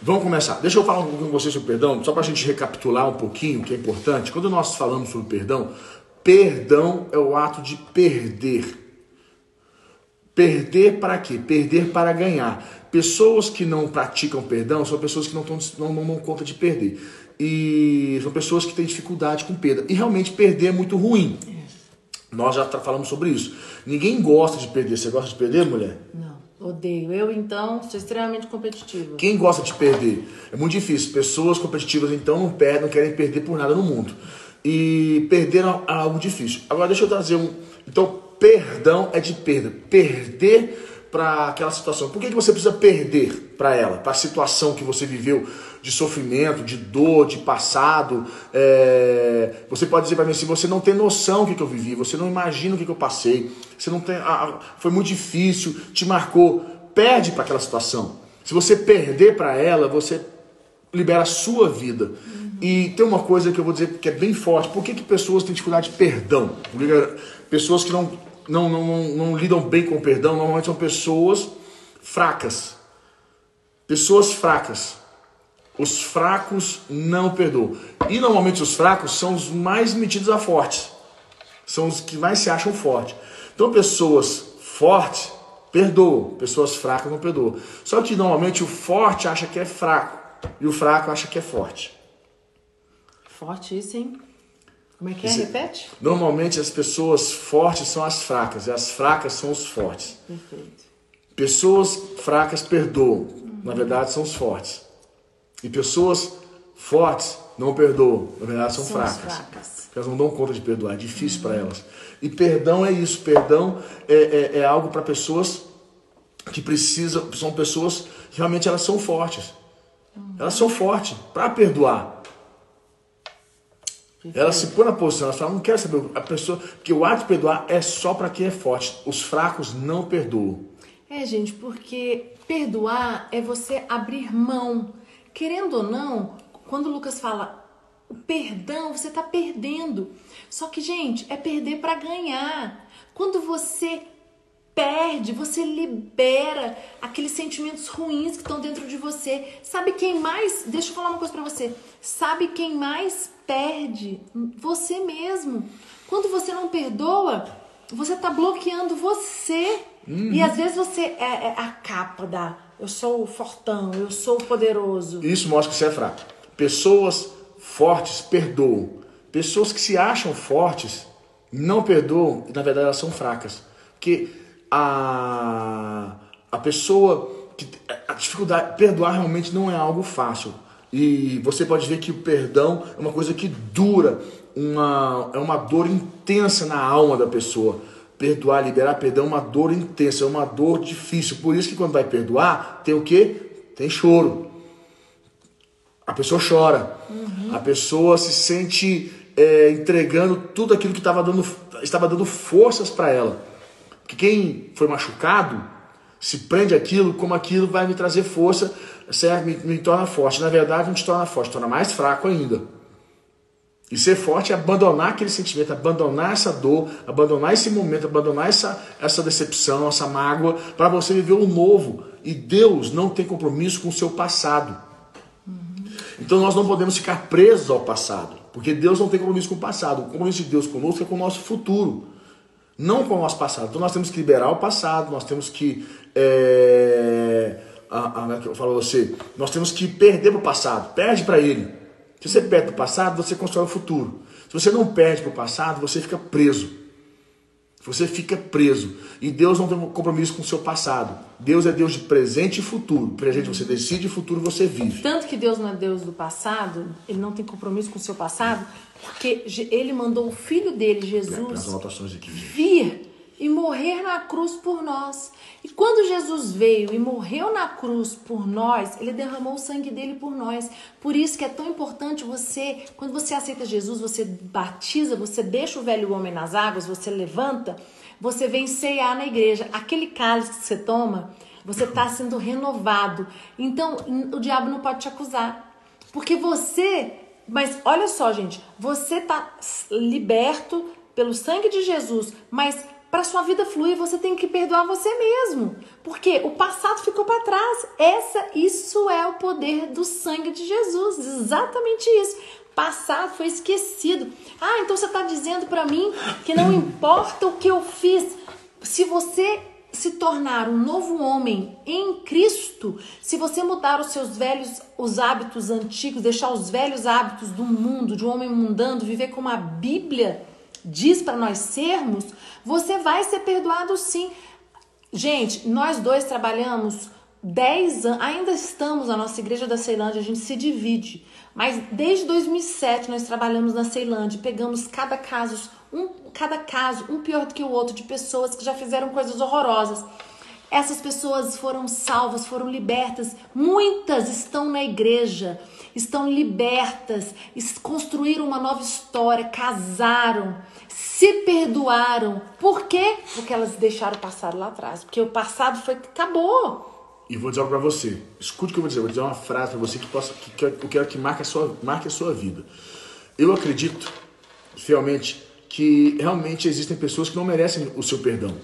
Vamos começar. Deixa eu falar um pouquinho com vocês sobre perdão, só para a gente recapitular um pouquinho, que é importante. Quando nós falamos sobre perdão, perdão é o ato de perder. Perder para quê? Perder para ganhar. Pessoas que não praticam perdão são pessoas que não, tão, não, não dão conta de perder. E são pessoas que têm dificuldade com perda. E realmente perder é muito ruim. Nós já falamos sobre isso. Ninguém gosta de perder. Você gosta de perder, mulher? Não. Odeio. Eu, então, sou extremamente competitiva. Quem gosta de perder? É muito difícil. Pessoas competitivas, então, não perdem, não querem perder por nada no mundo. E perder é algo difícil. Agora, deixa eu trazer um. Então, perdão é de perda. Perder para aquela situação. Por que, que você precisa perder para ela? Para a situação que você viveu de sofrimento, de dor, de passado. É... Você pode dizer para mim assim: você não tem noção do que, que eu vivi, você não imagina o que, que eu passei, você não tem. Ah, foi muito difícil, te marcou. Perde para aquela situação. Se você perder para ela, você libera a sua vida. E tem uma coisa que eu vou dizer que é bem forte. Por que, que pessoas têm dificuldade de perdão? Pessoas que não não, não, não, não lidam bem com o perdão normalmente são pessoas fracas. Pessoas fracas. Os fracos não perdoam. E normalmente os fracos são os mais metidos a fortes. São os que mais se acham fortes. Então pessoas fortes perdoam, pessoas fracas não perdoam. Só que normalmente o forte acha que é fraco e o fraco acha que é forte. Forte hein? Como é que é? Repete? Normalmente as pessoas fortes são as fracas e as fracas são os fortes. Perfeito. Pessoas fracas perdoam, uhum. na verdade são os fortes. E pessoas fortes não perdoam, na verdade são, são fracas. fracas. Elas não dão conta de perdoar, é difícil uhum. para elas. E perdão é isso, perdão é, é, é algo para pessoas que precisam, são pessoas que realmente elas são fortes. Uhum. Elas são fortes para perdoar. Ela se põe na posição, ela fala, não quero saber a pessoa, porque o ato de perdoar é só para quem é forte. Os fracos não perdoam. É, gente, porque perdoar é você abrir mão. Querendo ou não, quando Lucas fala o perdão, você está perdendo. Só que, gente, é perder para ganhar. Quando você perde, você libera aqueles sentimentos ruins que estão dentro de você. Sabe quem mais? Deixa eu falar uma coisa para você. Sabe quem mais perde você mesmo. Quando você não perdoa, você está bloqueando você. Uhum. E às vezes você é, é, a capa da eu sou o fortão, eu sou o poderoso. Isso mostra que você é fraco. Pessoas fortes perdoam. Pessoas que se acham fortes não perdoam e na verdade elas são fracas. Porque a, a pessoa que a dificuldade perdoar realmente não é algo fácil. E você pode ver que o perdão é uma coisa que dura, uma, é uma dor intensa na alma da pessoa. Perdoar, liberar perdão é uma dor intensa, é uma dor difícil. Por isso que quando vai perdoar, tem o que? Tem choro. A pessoa chora. Uhum. A pessoa se sente é, entregando tudo aquilo que estava dando, estava dando forças para ela. Porque quem foi machucado se prende aquilo, como aquilo vai me trazer força certo? Me, me torna forte. Na verdade, não te torna forte, te torna mais fraco ainda. E ser forte é abandonar aquele sentimento, abandonar essa dor, abandonar esse momento, abandonar essa, essa decepção, essa mágoa, para você viver o novo. E Deus não tem compromisso com o seu passado. Então nós não podemos ficar presos ao passado, porque Deus não tem compromisso com o passado. O compromisso de Deus conosco é com o nosso futuro, não com o nosso passado. Então nós temos que liberar o passado, nós temos que é, a, a, eu falo você, nós temos que perder para o passado, perde para ele. Se você perde para o passado, você constrói o futuro. Se você não perde para o passado, você fica preso. Você fica preso. E Deus não tem compromisso com o seu passado. Deus é Deus de presente e futuro. Presente você decide, futuro você vive. Tanto que Deus não é Deus do passado, ele não tem compromisso com o seu passado, porque ele mandou o filho dele, Jesus, vir e morrer na cruz por nós. E quando Jesus veio e morreu na cruz por nós, ele derramou o sangue dele por nós. Por isso que é tão importante você, quando você aceita Jesus, você batiza, você deixa o velho homem nas águas, você levanta, você vem ceiar na igreja. Aquele cálice que você toma, você está sendo renovado. Então, o diabo não pode te acusar. Porque você, mas olha só, gente, você está liberto pelo sangue de Jesus, mas para sua vida fluir, você tem que perdoar você mesmo. Porque o passado ficou para trás. Essa, isso é o poder do sangue de Jesus. Exatamente isso. Passado foi esquecido. Ah, então você está dizendo para mim que não importa o que eu fiz. Se você se tornar um novo homem em Cristo, se você mudar os seus velhos, os hábitos antigos, deixar os velhos hábitos do mundo, de um homem mundano, viver como a Bíblia diz para nós sermos, você vai ser perdoado sim. Gente, nós dois trabalhamos 10 anos, ainda estamos na nossa igreja da Ceilândia, a gente se divide. Mas desde 2007 nós trabalhamos na Ceilândia, pegamos cada caso, um, cada caso, um pior do que o outro, de pessoas que já fizeram coisas horrorosas. Essas pessoas foram salvas, foram libertas. Muitas estão na igreja, estão libertas, construíram uma nova história, casaram, se perdoaram. Por quê? Porque elas deixaram o passado lá atrás. Porque o passado foi acabou. E vou dizer algo para você. Escute o que eu vou dizer. vou dizer uma frase para você que possa, que, que eu quero que marque a sua, marque a sua vida. Eu acredito fielmente que realmente existem pessoas que não merecem o seu perdão.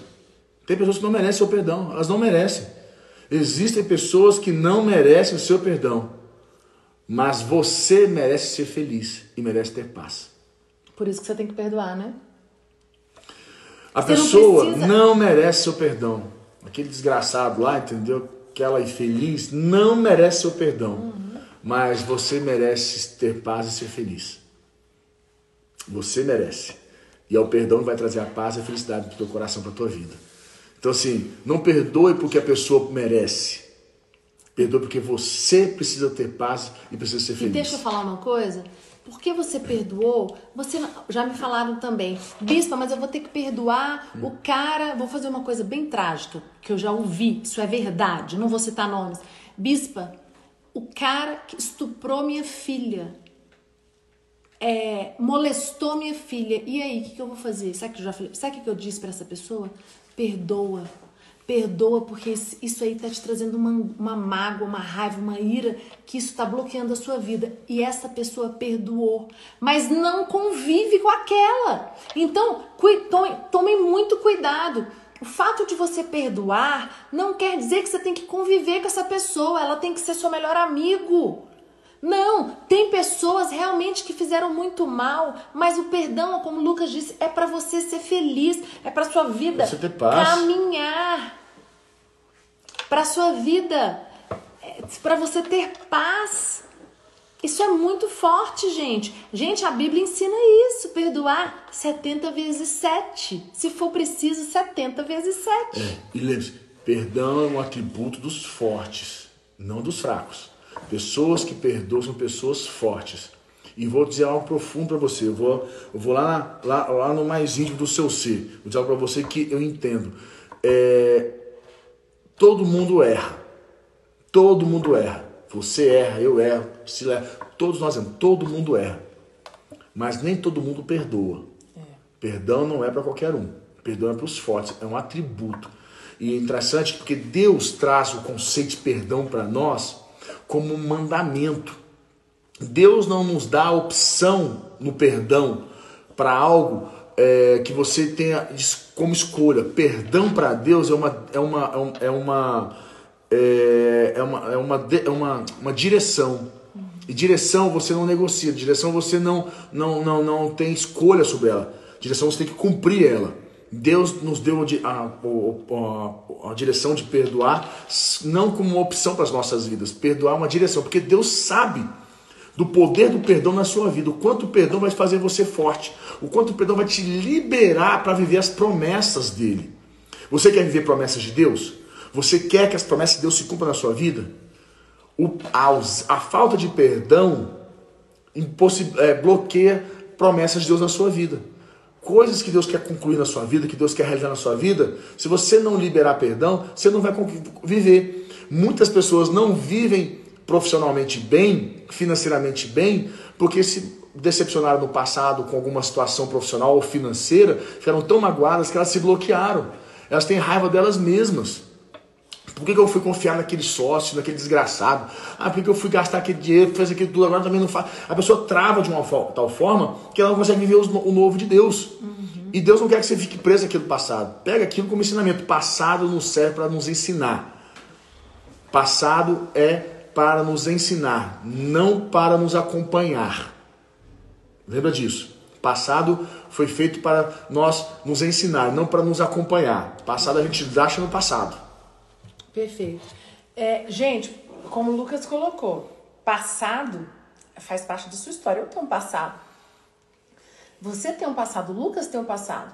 Tem pessoas que não merecem o seu perdão, elas não merecem. Existem pessoas que não merecem o seu perdão, mas você merece ser feliz e merece ter paz. Por isso que você tem que perdoar, né? A você pessoa não, não merece seu perdão. Aquele desgraçado lá, entendeu? Aquela infeliz não merece seu perdão. Uhum. Mas você merece ter paz e ser feliz. Você merece. E é o perdão que vai trazer a paz e a felicidade para o teu coração, para a tua vida. Então, assim, não perdoe porque a pessoa merece. Perdoe porque você precisa ter paz e precisa ser feliz. E deixa eu falar uma coisa. Porque você perdoou, você já me falaram também, bispa, mas eu vou ter que perdoar o cara. Vou fazer uma coisa bem trágica, que eu já ouvi, isso é verdade, não vou citar nomes. Bispa, o cara que estuprou minha filha, é, molestou minha filha. E aí, o que, que, eu vou fazer? Sabe o que eu já? Sabe o que eu disse para essa pessoa? Perdoa. Perdoa, porque isso aí está te trazendo uma, uma mágoa, uma raiva, uma ira, que isso está bloqueando a sua vida. E essa pessoa perdoou, mas não convive com aquela. Então, tome, tome muito cuidado. O fato de você perdoar não quer dizer que você tem que conviver com essa pessoa, ela tem que ser seu melhor amigo. Não, tem pessoas realmente que fizeram muito mal, mas o perdão, como o Lucas disse, é para você ser feliz, é para sua vida caminhar. Para sua vida, é, para você ter paz. Isso é muito forte, gente. Gente, a Bíblia ensina isso, perdoar 70 vezes 7. Se for preciso, 70 vezes 7. É, e lembre-se, perdão é um atributo dos fortes, não dos fracos. Pessoas que perdoam são pessoas fortes. E vou dizer algo profundo para você. Eu vou, eu vou lá, lá, lá no mais íntimo do seu ser. Vou dizer algo para você que eu entendo. É, todo mundo erra. Todo mundo erra. Você erra, eu erro, se erra. Todos nós erramos. Todo mundo erra. Mas nem todo mundo perdoa. É. Perdão não é para qualquer um. Perdão é para os fortes. É um atributo. E é interessante porque Deus traz o conceito de perdão para nós como um mandamento. Deus não nos dá a opção no perdão para algo é, que você tenha como escolha. Perdão para Deus é uma é uma é uma é, é uma, é uma, é uma, uma direção. E direção você não negocia, direção você não, não, não, não tem escolha sobre ela. Direção você tem que cumprir ela. Deus nos deu a, a, a, a, direção de perdoar, não como uma opção para as nossas vidas. Perdoar é uma direção, porque Deus sabe do poder do perdão na sua vida, o quanto o perdão vai fazer você forte, o quanto o perdão vai te liberar para viver as promessas dele. Você quer viver promessas de Deus? Você quer que as promessas de Deus se cumpram na sua vida? O, a, falta de perdão é, bloqueia promessas de Deus na sua vida coisas que Deus quer concluir na sua vida, que Deus quer realizar na sua vida, se você não liberar perdão, você não vai viver. Muitas pessoas não vivem profissionalmente bem, financeiramente bem, porque se decepcionaram no passado com alguma situação profissional ou financeira, ficaram tão magoadas que elas se bloquearam. Elas têm raiva delas mesmas. Por que, que eu fui confiar naquele sócio, naquele desgraçado? Ah, por que, que eu fui gastar aquele dinheiro, fazer aquilo tudo, agora também não faz. A pessoa trava de uma tal forma que ela não consegue viver o novo de Deus. Uhum. E Deus não quer que você fique preso àquilo passado. Pega aquilo como ensinamento. Passado não serve para nos ensinar. Passado é para nos ensinar, não para nos acompanhar. Lembra disso? Passado foi feito para nós nos ensinar, não para nos acompanhar. Passado a gente acha no passado. Perfeito. É, gente, como o Lucas colocou, passado faz parte da sua história. Eu tenho um passado. Você tem um passado, o Lucas tem um passado.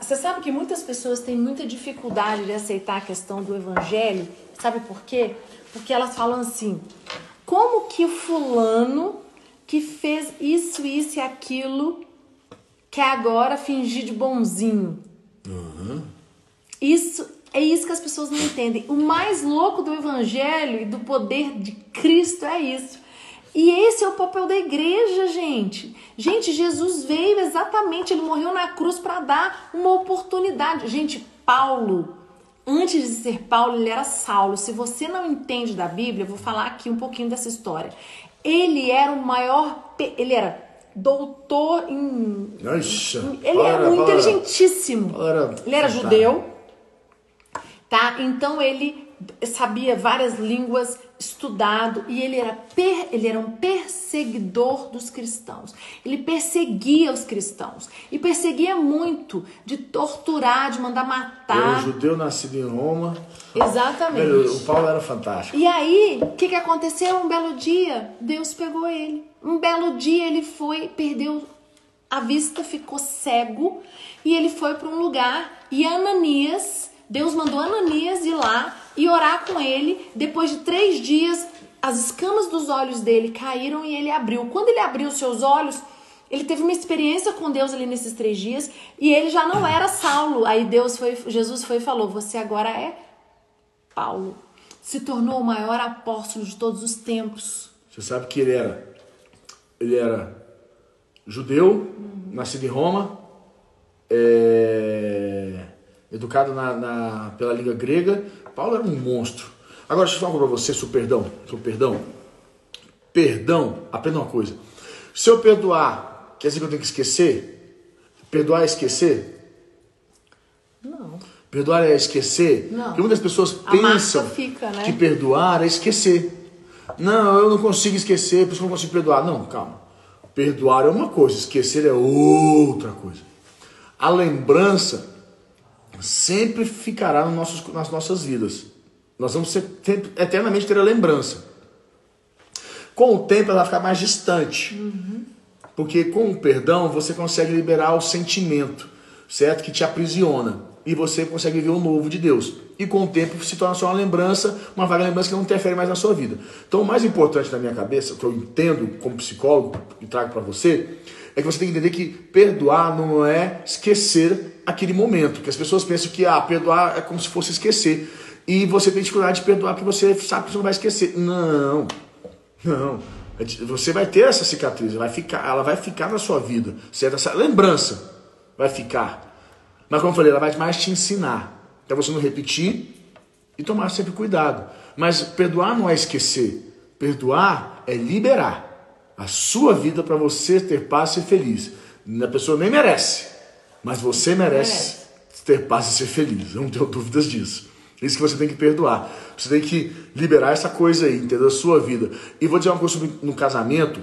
Você sabe que muitas pessoas têm muita dificuldade de aceitar a questão do evangelho. Sabe por quê? Porque elas falam assim: como que o fulano que fez isso, isso e aquilo quer agora fingir de bonzinho? Uhum. Isso é isso que as pessoas não entendem. O mais louco do evangelho e do poder de Cristo é isso. E esse é o papel da igreja, gente. Gente, Jesus veio exatamente, ele morreu na cruz para dar uma oportunidade. Gente, Paulo, antes de ser Paulo, ele era Saulo. Se você não entende da Bíblia, eu vou falar aqui um pouquinho dessa história. Ele era o maior, ele era doutor em, Nossa, ele para, era um para, inteligentíssimo. Para, ele era judeu, tá? Então ele sabia várias línguas, estudado e ele era, per, ele era um perseguidor dos cristãos. Ele perseguia os cristãos e perseguia muito de torturar, de mandar matar. Era um judeu nascido em Roma. Exatamente. o Paulo era fantástico. E aí, o que, que aconteceu? Um belo dia, Deus pegou ele. Um belo dia ele foi, perdeu a vista, ficou cego e ele foi para um lugar e Ananias, Deus mandou Ananias ir lá e orar com ele. Depois de três dias, as escamas dos olhos dele caíram e ele abriu. Quando ele abriu os seus olhos, ele teve uma experiência com Deus ali nesses três dias e ele já não era Saulo. Aí Deus foi, Jesus foi e falou: Você agora é Paulo. Se tornou o maior apóstolo de todos os tempos. Você sabe que ele era, ele era judeu, uhum. nascido em Roma, é, educado na, na, pela língua grega, Paulo era um monstro. Agora, deixa eu falar para você sobre perdão. Sobre perdão. Perdão, aprenda uma coisa. Se eu perdoar, quer dizer que eu tenho que esquecer? Perdoar é esquecer? Não. Perdoar é esquecer? Não. Porque muitas pessoas A pensam fica, né? que perdoar é esquecer. Não, eu não consigo esquecer, por isso eu não consigo perdoar. Não, calma. Perdoar é uma coisa, esquecer é outra coisa. A lembrança sempre ficará no nossos, nas nossas vidas. Nós vamos ser, eternamente ter a lembrança. Com o tempo ela vai ficar mais distante. Uhum. Porque com o perdão você consegue liberar o sentimento, certo? Que te aprisiona. E você consegue ver o novo de Deus. E com o tempo se torna só uma lembrança, uma vaga lembrança que não interfere mais na sua vida. Então o mais importante na minha cabeça, que eu entendo como psicólogo e trago para você, é que você tem que entender que perdoar não é esquecer aquele momento. Que as pessoas pensam que ah, perdoar é como se fosse esquecer. E você tem dificuldade de perdoar porque você sabe que você não vai esquecer. Não, não. Você vai ter essa cicatriz, vai ficar, ela vai ficar na sua vida. Certo? Essa lembrança vai ficar. Mas como eu falei, ela vai mais te ensinar. Para você não repetir e tomar sempre cuidado. Mas perdoar não é esquecer. Perdoar é liberar a sua vida para você ter paz e ser feliz. A pessoa nem merece, mas você merece ter paz e ser feliz. Não tenho dúvidas disso. Isso que você tem que perdoar. Você tem que liberar essa coisa aí, entendeu? Da sua vida. E vou dizer uma coisa sobre no casamento,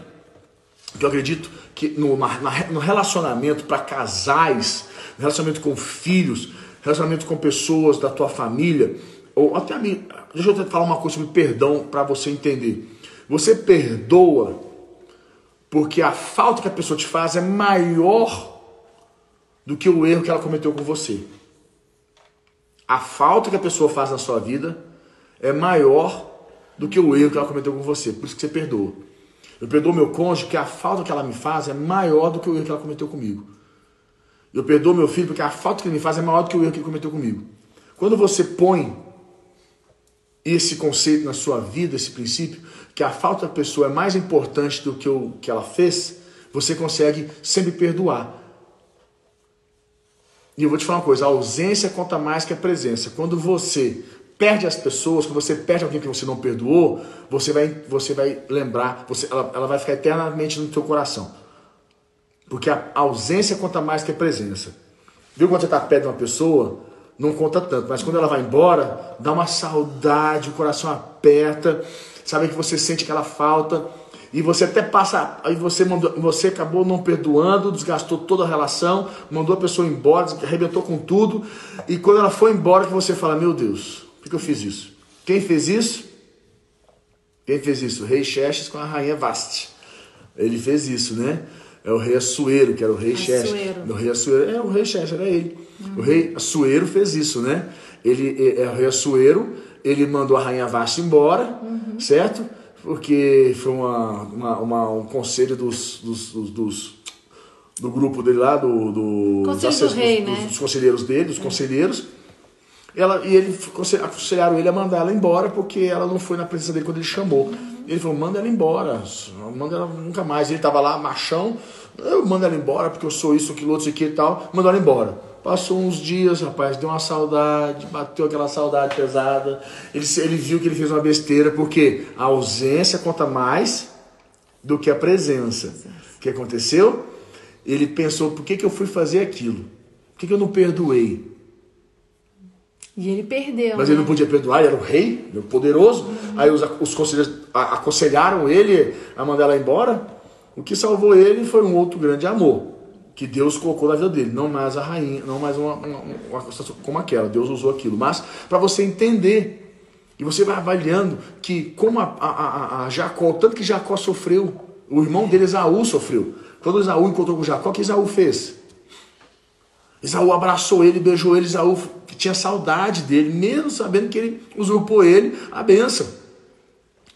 que eu acredito que no, na, no relacionamento para casais, relacionamento com filhos, relacionamento com pessoas da tua família, ou até a mim, deixa eu falar uma coisa sobre perdão para você entender. Você perdoa porque a falta que a pessoa te faz é maior do que o erro que ela cometeu com você. A falta que a pessoa faz na sua vida é maior do que o erro que ela cometeu com você. Por isso que você perdoa. Eu perdoo meu cônjuge porque a falta que ela me faz é maior do que o erro que ela cometeu comigo. Eu perdoo meu filho porque a falta que ele me faz é maior do que o erro que ele cometeu comigo. Quando você põe esse conceito na sua vida, esse princípio, que a falta da pessoa é mais importante do que o que ela fez, você consegue sempre perdoar. E eu vou te falar uma coisa: a ausência conta mais que a presença. Quando você perde as pessoas, quando você perde alguém que você não perdoou, você vai, você vai lembrar, você, ela, ela vai ficar eternamente no teu coração. Porque a ausência conta mais que a presença. Viu quando você está perto de uma pessoa, não conta tanto, mas quando ela vai embora, dá uma saudade, o coração aperta, sabe que você sente aquela falta e você até passa, aí você mandou, você acabou não perdoando, desgastou toda a relação, mandou a pessoa embora, arrebentou com tudo, e quando ela foi embora que você fala, meu Deus, por que eu fiz isso? Quem fez isso? Quem fez isso? O rei Xerxes com a rainha Vaste. Ele fez isso, né? É o rei Assuero, que era o rei Xerxes. O rei Assuero, é o rei Xerxes, era ele. Uhum. O rei Assuero fez isso, né? Ele é, é o rei Assuero, ele mandou a rainha Vaste embora, uhum. certo? porque foi uma, uma, uma um conselho dos, dos, dos, dos, do grupo dele lá, do, do, dos, do rei, dos, né? dos, conselheiros dele, dos é. conselheiros. Ela, e ele aconselharam ele a mandar ela embora porque ela não foi na presença dele quando ele chamou. Uhum. Ele falou: manda ela embora, manda ela nunca mais. Ele estava lá, machão, eu mando ela embora porque eu sou isso, aquilo, outro, isso aqui e tal. Mandou ela embora. Passou uns dias, rapaz, deu uma saudade, bateu aquela saudade pesada. Ele, ele viu que ele fez uma besteira, porque a ausência conta mais do que a presença. O que aconteceu? Ele pensou, por que, que eu fui fazer aquilo? Por que, que eu não perdoei? E ele perdeu. Mas né? ele não podia perdoar, ele era o rei, o poderoso. Uhum. Aí os, os conselheiros aconselharam ele a mandar ela embora. O que salvou ele foi um outro grande amor que Deus colocou na vida dele, não mais a rainha, não mais uma, uma, uma como aquela. Deus usou aquilo, mas para você entender e você vai avaliando que como a, a, a, a, Jacó, tanto que Jacó sofreu, o irmão dele Esaú sofreu. Quando Esaú encontrou com Jacó, o que Esaú fez? Esaú abraçou ele, beijou ele, Esaú tinha saudade dele, mesmo sabendo que ele usurpou ele a bênção.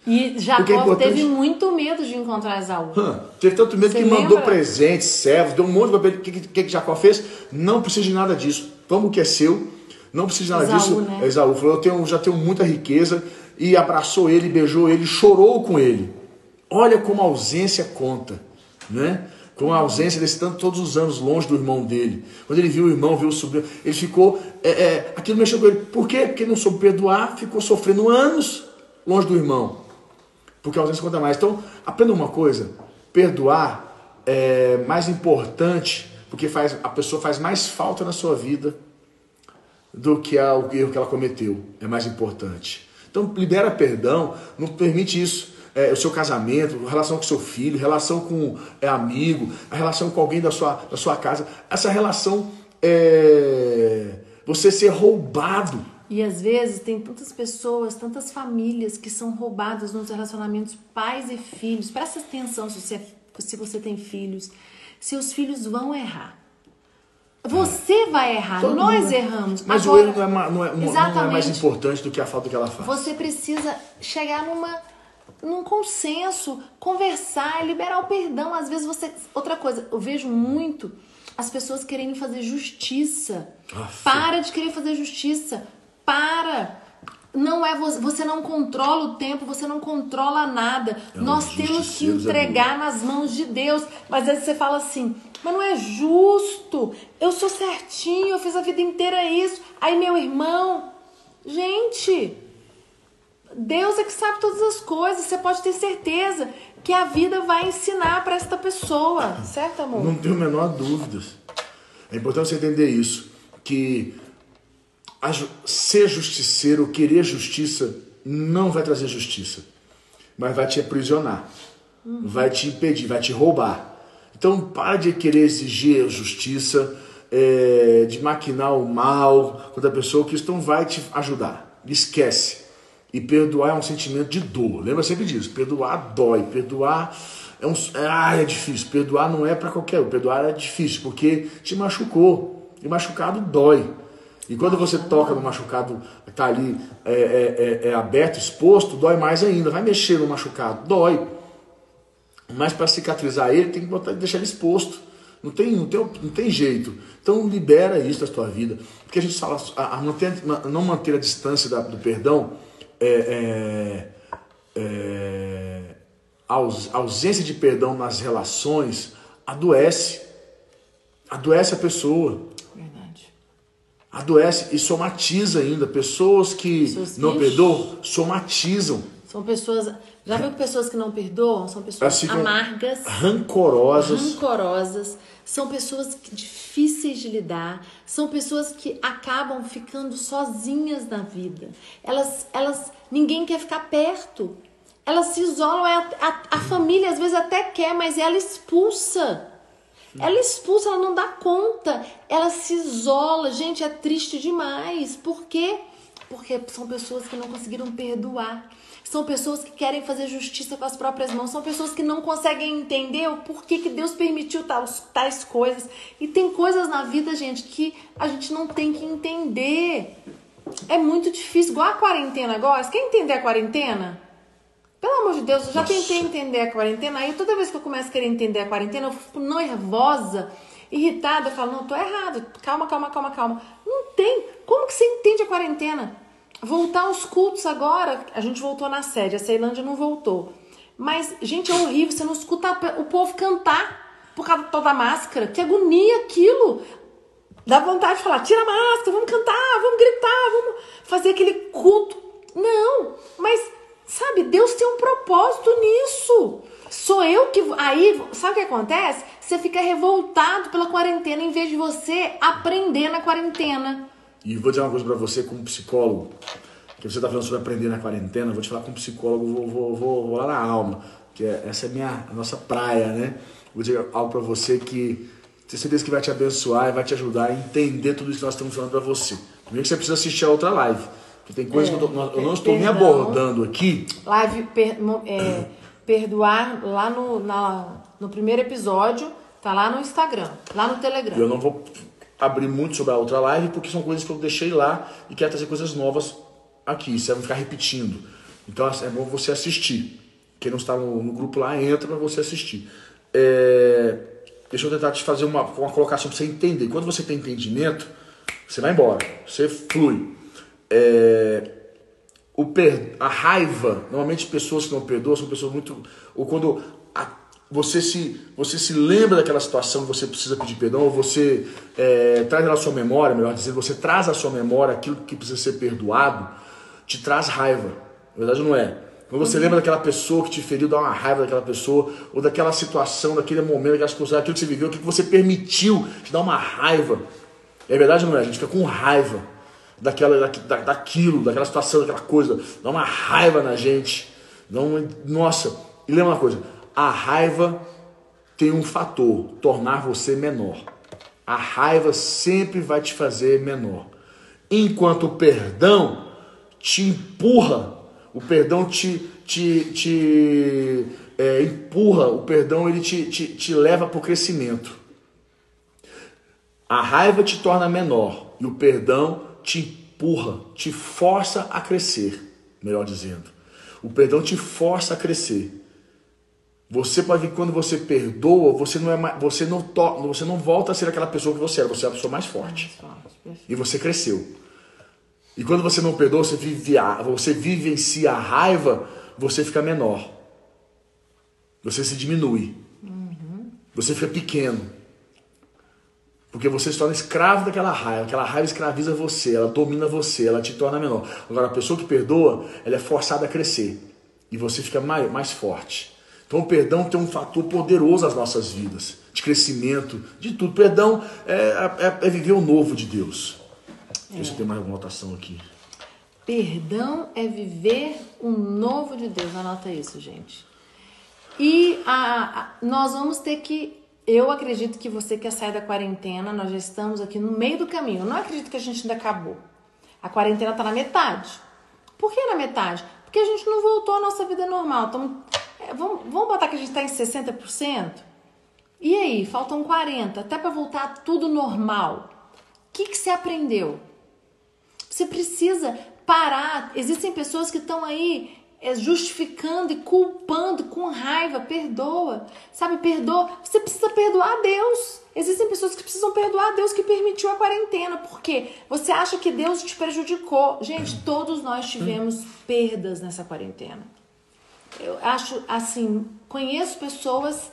E Jacó é teve muito medo de encontrar Esaú. Hum, teve tanto medo Você que lembra? mandou presentes, servos, deu um monte de papel. O que, que, que Jacó fez? Não precisa de nada disso. Toma o que é seu, não precisa de nada Esaú, disso. Né? Esaú falou: Eu tenho, já tenho muita riqueza. E abraçou ele, beijou ele, chorou com ele. Olha como a ausência conta, né? Com a ausência desse tanto, todos os anos longe do irmão dele. Quando ele viu o irmão, viu o sobrinho, ele ficou. É, é, aquilo mexeu com ele. Por quê? Porque ele não soube perdoar, ficou sofrendo anos longe do irmão porque a ausência conta mais. Então, aprenda uma coisa: perdoar é mais importante, porque faz, a pessoa faz mais falta na sua vida do que a, o erro que ela cometeu. É mais importante. Então, libera perdão, não permite isso. É, o seu casamento, relação com seu filho, relação com é, amigo, a relação com alguém da sua, da sua casa. Essa relação é você ser roubado e às vezes tem tantas pessoas, tantas famílias que são roubadas nos relacionamentos pais e filhos. Presta atenção se você, se você tem filhos. Seus filhos vão errar. Você vai errar, Todo nós mundo. erramos. Mas Agora, o erro não é, não, é, não é, mais importante do que a falta que ela faz. Você precisa chegar numa, num consenso, conversar, liberar o perdão. Às vezes você. Outra coisa, eu vejo muito as pessoas querendo fazer justiça. Aff. Para de querer fazer justiça. Para! Não é você não controla o tempo, você não controla nada. É Nós temos que entregar nas mãos de Deus. Mas aí você fala assim: "Mas não é justo. Eu sou certinho, eu fiz a vida inteira isso". Aí meu irmão, gente, Deus é que sabe todas as coisas. Você pode ter certeza que a vida vai ensinar para esta pessoa, certo, amor? Não tenho a menor dúvida. É importante você entender isso, que ser justiceiro, querer justiça, não vai trazer justiça, mas vai te aprisionar, uhum. vai te impedir, vai te roubar. Então, para de querer exigir justiça, é, de maquinar o mal contra a pessoa, que isso não vai te ajudar. Esquece. E perdoar é um sentimento de dor. Lembra sempre disso. Perdoar dói. Perdoar é um. Ah, é difícil. Perdoar não é para qualquer um. Perdoar é difícil porque te machucou. E machucado dói. E quando você toca no machucado está ali é, é, é, é, aberto, exposto, dói mais ainda. Vai mexer no machucado, dói. Mas para cicatrizar ele, tem que botar, deixar ele exposto. Não tem, não, tem, não tem jeito. Então libera isso da tua vida. Porque a gente fala, a, a manter, não manter a distância da, do perdão, é, é, é a ausência de perdão nas relações adoece. Adoece a pessoa adoece e somatiza ainda. Pessoas que Pessoas não perdoam somatizam. São pessoas. Já viu que pessoas que não perdoam são pessoas amargas, Rancorosas. rancorosas, são pessoas difíceis de lidar, são pessoas que acabam ficando sozinhas na vida. Elas, elas, ninguém quer ficar perto. Elas se isolam, é a, a, a família às vezes até quer, mas ela expulsa. Ela expulsa, ela não dá conta, ela se isola. Gente, é triste demais. Por quê? Porque são pessoas que não conseguiram perdoar. São pessoas que querem fazer justiça com as próprias mãos. São pessoas que não conseguem entender o porquê que Deus permitiu tais, tais coisas. E tem coisas na vida, gente, que a gente não tem que entender. É muito difícil. Igual a quarentena agora. Você quer entender a quarentena? Pelo amor de Deus, eu já Nossa. tentei entender a quarentena. Aí toda vez que eu começo a querer entender a quarentena, eu fico nervosa, irritada. Eu falo, não, tô errado. Calma, calma, calma, calma. Não tem. Como que você entende a quarentena? Voltar aos cultos agora. A gente voltou na sede, a Ceilândia não voltou. Mas, gente, é horrível. Você não escuta o povo cantar por causa toda a máscara. Que agonia aquilo. Dá vontade de falar, tira a máscara, vamos cantar, vamos gritar, vamos fazer aquele culto. Não, mas sabe, Deus tem um propósito nisso. Sou eu que. Aí, sabe o que acontece? Você fica revoltado pela quarentena em vez de você aprender na quarentena. E vou dizer uma coisa pra você como psicólogo, que você tá falando sobre aprender na quarentena, vou te falar como psicólogo, vou, vou, vou, vou lá na alma, que é, essa é a minha, a nossa praia, né? Vou dizer algo pra você que tenho certeza que vai te abençoar e vai te ajudar a entender tudo isso que nós estamos falando pra você. Primeiro que você precisa assistir a outra live, porque tem coisas É, que eu, tô- eu não estou me perdão. abordando aqui, Live per- é, perdoar lá no, na- no primeiro episódio, tá lá no Instagram, lá no Telegram. Eu não vou abrir muito sobre a outra live, porque são coisas que eu deixei lá e quero trazer coisas novas aqui. Você vai ficar repetindo. Então é bom você assistir. Quem não está no, no grupo lá, entra para você assistir. É, deixa eu tentar te fazer uma, uma colocação para você entender. Quando você tem entendimento, você vai embora. Você flui. É, o per... a raiva, normalmente pessoas que não perdoam são pessoas muito. Ou quando a- você, se, você se lembra daquela situação que você precisa pedir perdão, ou você é, traz na sua memória, melhor dizendo, você traz à sua memória aquilo que precisa ser perdoado, te traz raiva. Na verdade, não é. Quando você lembra daquela pessoa que te feriu, dá uma raiva daquela pessoa, ou daquela situação, daquele momento, daquela situação, daquilo que você viveu, aquilo que você permitiu, te dá uma raiva. É verdade não é? A gente fica com raiva daquela, da, daquilo, daquela situação, daquela coisa. Dá uma raiva na gente. Dá uma, nossa, e lembra uma coisa: a raiva tem um fator, tornar você menor. A raiva sempre vai te fazer menor. Enquanto o perdão te empurra, o perdão te, te, te é, empurra, o perdão ele te, te, te leva para o crescimento. A raiva te torna menor e o perdão te empurra, te força a crescer, melhor dizendo. O perdão te força a crescer. Você pode ver que quando você perdoa, você não é mais, você não to, você não volta a ser aquela pessoa que você era, você é a pessoa mais forte. E você cresceu. E quando você não perdoa, você vive, a, você vivencia a raiva, você fica menor. Você se diminui. Você fica pequeno. Porque você se torna escravo daquela raiva. Aquela raiva escraviza você, ela domina você, ela te torna menor. Agora, a pessoa que perdoa, ela é forçada a crescer. E você fica mais, mais forte. Então, o perdão tem um fator poderoso nas nossas vidas. De crescimento, de tudo. Perdão é, é, é viver o novo de Deus. Deixa eu tem mais alguma anotação aqui. Perdão é viver o novo de Deus. Anota isso, gente. E a, a- nós vamos ter que. Eu acredito que você quer sair da quarentena, nós já estamos aqui no meio do caminho. Eu não acredito que a gente ainda acabou. A quarentena está na metade. Por que na metade? Porque a gente não voltou à nossa vida normal. Tamo, é, vamos, vamos botar que a gente está em 60%? E aí, faltam 40%, até para voltar tudo normal. O que, que você aprendeu? Você precisa parar. Existem pessoas que estão aí é, justificando e culpando com raiva. Perdoa. Sabe, perdoa. Você precisa perdoar a Deus. Existem pessoas que precisam perdoar a Deus que permitiu a quarentena. Por quê? Você acha que Deus te prejudicou. Gente, todos nós tivemos perdas nessa quarentena. Eu acho assim, conheço pessoas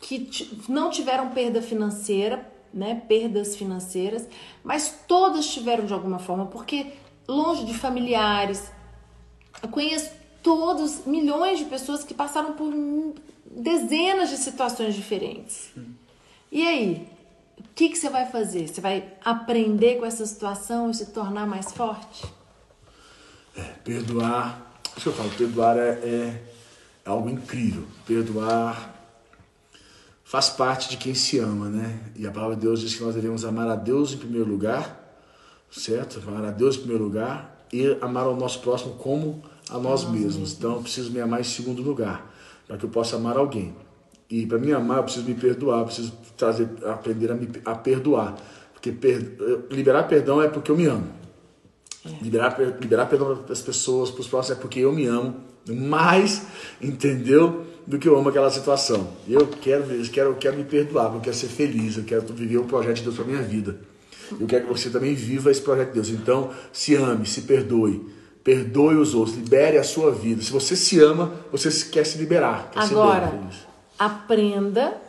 que não tiveram perda financeira, né, perdas financeiras, mas todas tiveram de alguma forma, porque longe de familiares. Eu conheço todos, milhões de pessoas que passaram por dezenas de situações diferentes. E aí, o que, que você vai fazer? Você vai aprender com essa situação e se tornar mais forte? É, perdoar, que eu falo, perdoar é, é algo incrível. Perdoar faz parte de quem se ama, né? E a palavra de Deus diz que nós devemos amar a Deus em primeiro lugar, certo? Amar a Deus em primeiro lugar e amar ao nosso próximo como a nós mesmos. Então, eu preciso me amar em segundo lugar, para que eu possa amar alguém. E para me amar, eu preciso me perdoar, eu preciso trazer, aprender a, me, a perdoar. Porque per, liberar perdão é porque eu me amo. É. Liberar, liberar perdão para as pessoas, para os próximos, é porque eu me amo mais, entendeu? Do que eu amo aquela situação. Eu quero, quero, eu quero me perdoar, eu quero ser feliz, eu quero viver o projeto de Deus para minha vida. Eu quero que você também viva esse projeto de Deus. Então, se ame, se perdoe Perdoe os outros, libere a sua vida. Se você se ama, você quer se liberar. Quer Agora, se aprenda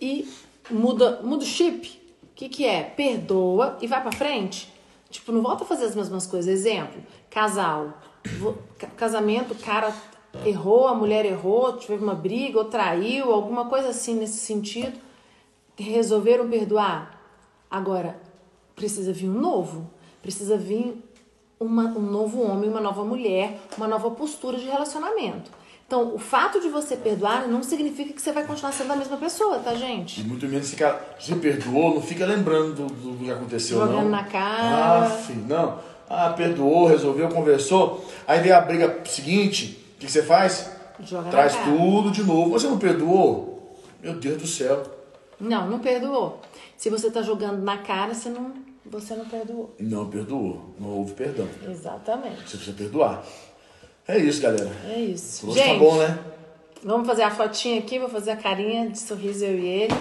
e muda, muda o chip. O que, que é? Perdoa e vai para frente. Tipo, não volta a fazer as mesmas coisas. Exemplo, casal. Casamento, o cara errou, a mulher errou, teve uma briga ou traiu, alguma coisa assim nesse sentido. Resolveram perdoar. Agora, precisa vir um novo. Precisa vir uma, um novo homem, uma nova mulher, uma nova postura de relacionamento. Então, o fato de você perdoar não significa que você vai continuar sendo a mesma pessoa, tá, gente? E muito menos ficar. Você perdoou, não fica lembrando do, do que aconteceu, Jogando não. na cara. Ah, filho, não. Ah, perdoou, resolveu, conversou. Aí vem a briga seguinte, o que você faz? Joga Traz tudo de novo. Você não perdoou? Meu Deus do céu. Não, não perdoou. Se você tá jogando na cara, você não você não perdoou. Não perdoou. Não houve perdão. Exatamente. Você precisa perdoar. É isso, galera. É isso. Hoje Gente, tá bom, né? Vamos fazer a fotinha aqui, vou fazer a carinha de sorriso eu e ele.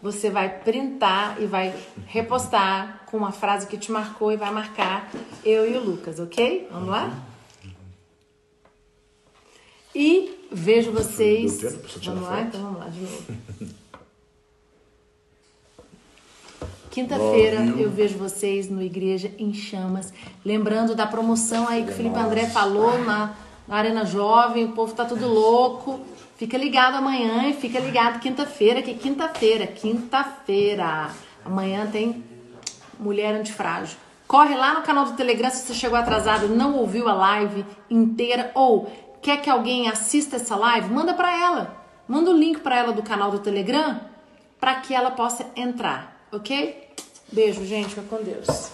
Você vai printar e vai repostar com uma frase que te marcou e vai marcar eu e o Lucas, ok? Vamos lá? E vejo vocês. Vamos lá? Então vamos lá de novo. Quinta-feira eu vejo vocês no Igreja em Chamas. Lembrando da promoção aí que o Felipe André falou na, na Arena Jovem. O povo tá tudo louco. Fica ligado amanhã e fica ligado quinta-feira, que quinta-feira, quinta-feira. Amanhã tem Mulher Antifrágil. Corre lá no canal do Telegram se você chegou atrasado e não ouviu a live inteira ou quer que alguém assista essa live, manda para ela. Manda o link para ela do canal do Telegram para que ela possa entrar, ok? Beijo, gente. Fica com Deus.